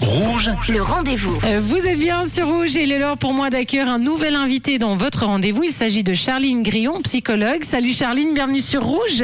Rouge, le rendez-vous. Euh, Vous êtes bien sur Rouge et il est l'heure pour moi d'accueillir un nouvel invité dans votre rendez-vous. Il s'agit de Charline Grillon, psychologue. Salut Charline, bienvenue sur Rouge.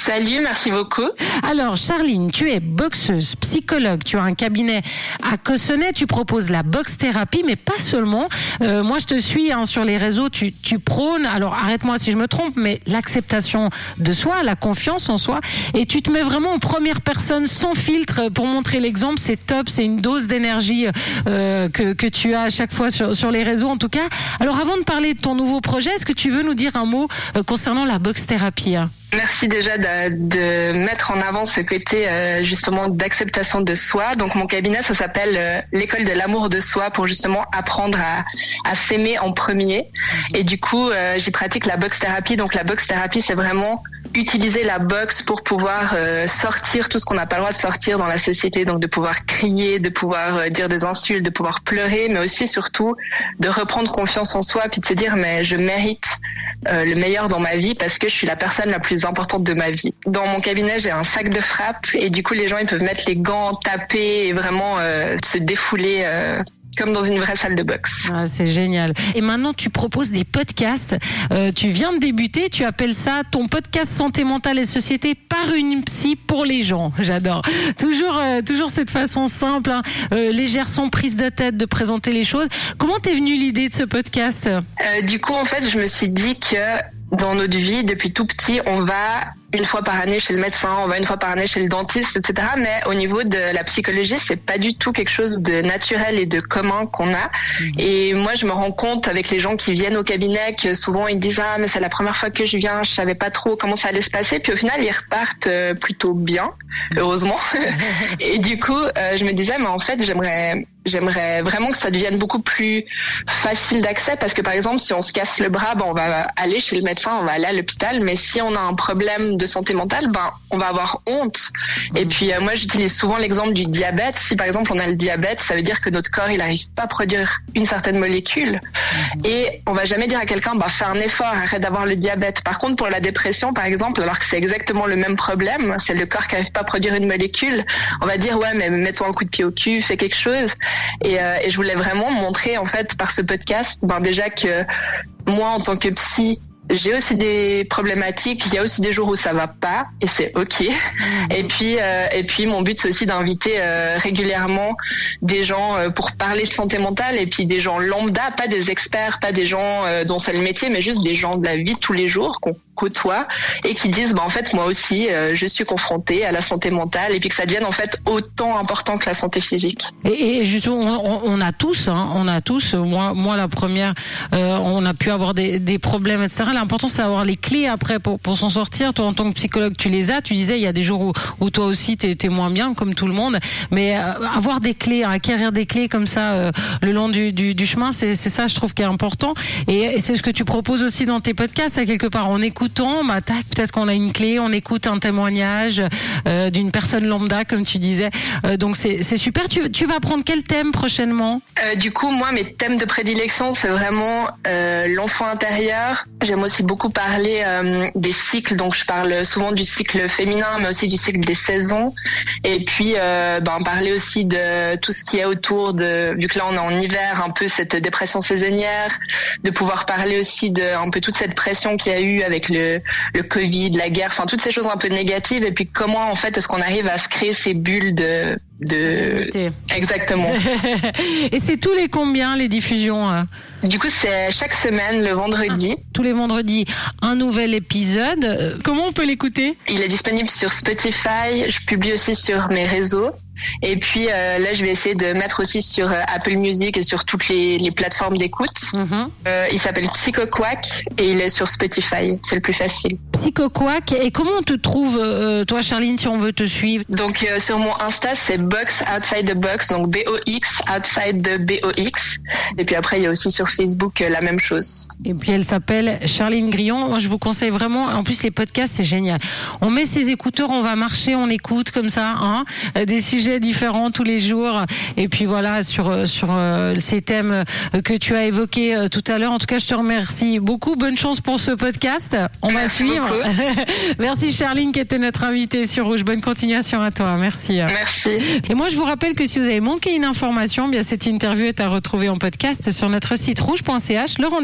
Salut, merci beaucoup. Alors Charline, tu es boxeuse, psychologue, tu as un cabinet à Cossonay, tu proposes la boxe thérapie, mais pas seulement. Euh, moi je te suis hein, sur les réseaux, tu, prônes, alors arrête-moi si je me trompe, mais l'acceptation de soi, la confiance en soi, et tu te mets vraiment en première personne sans filtre pour montrer l'exemple, c'est top, c'est une dose d'énergie euh, que, que tu as à chaque fois sur, sur les réseaux en tout cas. Alors avant de parler de ton nouveau projet, est-ce que tu veux nous dire un mot euh, concernant la boxe thérapie hein? Merci déjà de, de, mettre en avant ce côté euh, justement d'acceptation de soi. Donc mon cabinet, ça s'appelle euh, l'école de l'amour de soi pour justement apprendre à, à s'aimer en premier. Et du coup, euh, j'y pratique la boxe thérapie. Donc la boxe thérapie, c'est vraiment utiliser la boxe pour pouvoir euh, sortir tout ce qu'on n'a pas le droit de sortir dans la société, donc de pouvoir crier, de pouvoir euh, dire des insultes, de pouvoir pleurer, mais aussi surtout de reprendre confiance en soi, puis de se dire mais je mérite euh, le meilleur dans ma vie parce que je suis la personne la plus importante de ma vie. Dans mon cabinet, j'ai un sac de frappe et du coup les gens ils peuvent mettre les gants, taper et vraiment se défouler comme dans une vraie salle de boxe. Ah, c'est génial. Et maintenant, tu proposes des podcasts. Euh, tu viens de débuter, tu appelles ça ton podcast santé mentale et société par une psy pour les gens. J'adore. Toujours, euh, toujours cette façon simple, hein, euh, légère sans prise de tête de présenter les choses. Comment t'es venue l'idée de ce podcast? Euh, du coup, en fait, je me suis dit que dans notre vie, depuis tout petit, on va une fois par année chez le médecin, on va une fois par année chez le dentiste, etc. Mais au niveau de la psychologie, c'est pas du tout quelque chose de naturel et de commun qu'on a. Et moi, je me rends compte avec les gens qui viennent au cabinet que souvent ils disent ah mais c'est la première fois que je viens, je savais pas trop comment ça allait se passer. Puis au final, ils repartent euh, plutôt bien, heureusement. et du coup, euh, je me disais mais en fait, j'aimerais j'aimerais vraiment que ça devienne beaucoup plus facile d'accès parce que par exemple si on se casse le bras ben, on va aller chez le médecin on va aller à l'hôpital mais si on a un problème de santé mentale ben on va avoir honte. Et puis euh, moi j'utilise souvent l'exemple du diabète. Si par exemple on a le diabète ça veut dire que notre corps il arrive pas à produire une certaine molécule et on va jamais dire à quelqu'un bah fais un effort arrête d'avoir le diabète. Par contre pour la dépression par exemple alors que c'est exactement le même problème c'est le corps qui arrive pas à produire une molécule on va dire ouais mais mets-toi un coup de pied au cul fais quelque chose et, euh, et je voulais vraiment montrer en fait par ce podcast, ben déjà que moi en tant que psy, j'ai aussi des problématiques. Il y a aussi des jours où ça va pas et c'est ok. Et puis euh, et puis mon but c'est aussi d'inviter euh, régulièrement des gens euh, pour parler de santé mentale et puis des gens lambda, pas des experts, pas des gens euh, dont c'est le métier, mais juste des gens de la vie de tous les jours qu'on côtoie et qui disent bah en fait moi aussi euh, je suis confrontée à la santé mentale et puis que ça devienne en fait autant important que la santé physique. Et, justement, on, on a tous, hein, on a tous, moi, moi la première, euh, on a pu avoir des, des problèmes, etc. L'important c'est d'avoir les clés après pour, pour s'en sortir. Toi en tant que psychologue, tu les as. Tu disais il y a des jours où, où toi aussi t'es es moins bien, comme tout le monde. Mais euh, avoir des clés, acquérir des clés comme ça le long du, du, chemin, c'est ça je trouve qui est important. Et, c'est ce que tu proposes aussi dans tes podcasts, à quelque part. En écoutant, bah, peut-être qu'on a une clé, on écoute un témoignage euh, d'une personne lambda, comme tu disais. Euh, donc c'est super. Tu, vas prendre quel thème prochainement? Euh, du coup, moi, mes thèmes de prédilection, c'est vraiment l'enfant intérieur. J'aime aussi beaucoup parler des cycles, donc je parle souvent du cycle féminin, mais aussi du cycle des saisons. Et puis, ben, parler aussi de tout ce qui est autour de, vu que là on est en hiver, un peu cette dépression saisonnière, de pouvoir parler aussi de un peu toute cette pression qu'il y a eu avec le, le Covid, la guerre, enfin toutes ces choses un peu négatives. Et puis comment en fait est-ce qu'on arrive à se créer ces bulles de exactement. Et c'est tous les combien les diffusions euh Du coup, c'est chaque semaine le vendredi. Tous les vendredis, un nouvel épisode. Euh, Comment on peut l'écouter? Il est disponible sur Spotify. Je publie aussi sur mes réseaux. Et puis euh, là, je vais essayer de mettre aussi sur euh, Apple Music et sur toutes les, les plateformes d'écoute. Mhm. Euh, il s'appelle Psycho Quack et il est sur Spotify. C'est le plus facile. Psychoquack. Et comment on te trouve, euh, toi, Charline, si on veut te suivre Donc euh, sur mon Insta, c'est Box Outside the Box, donc B-O-X Outside the B-O-X. Et puis après, il y a aussi sur Facebook euh, la même chose. Et puis elle s'appelle Charline Grillon. Moi, je vous conseille vraiment. En plus, les podcasts, c'est génial. On met ses écouteurs, on va marcher, on écoute comme ça, hein, euh, des sujets différents tous les jours. Et puis voilà, sur, sur ces thèmes que tu as évoqués tout à l'heure. En tout cas, je te remercie beaucoup. Bonne chance pour ce podcast. On va suivre. Merci Charline qui était notre invitée sur Rouge. Bonne continuation à toi. Merci. Merci. Et moi, je vous rappelle que si vous avez manqué une information, bien cette interview est à retrouver en podcast sur notre site rouge.ch. Le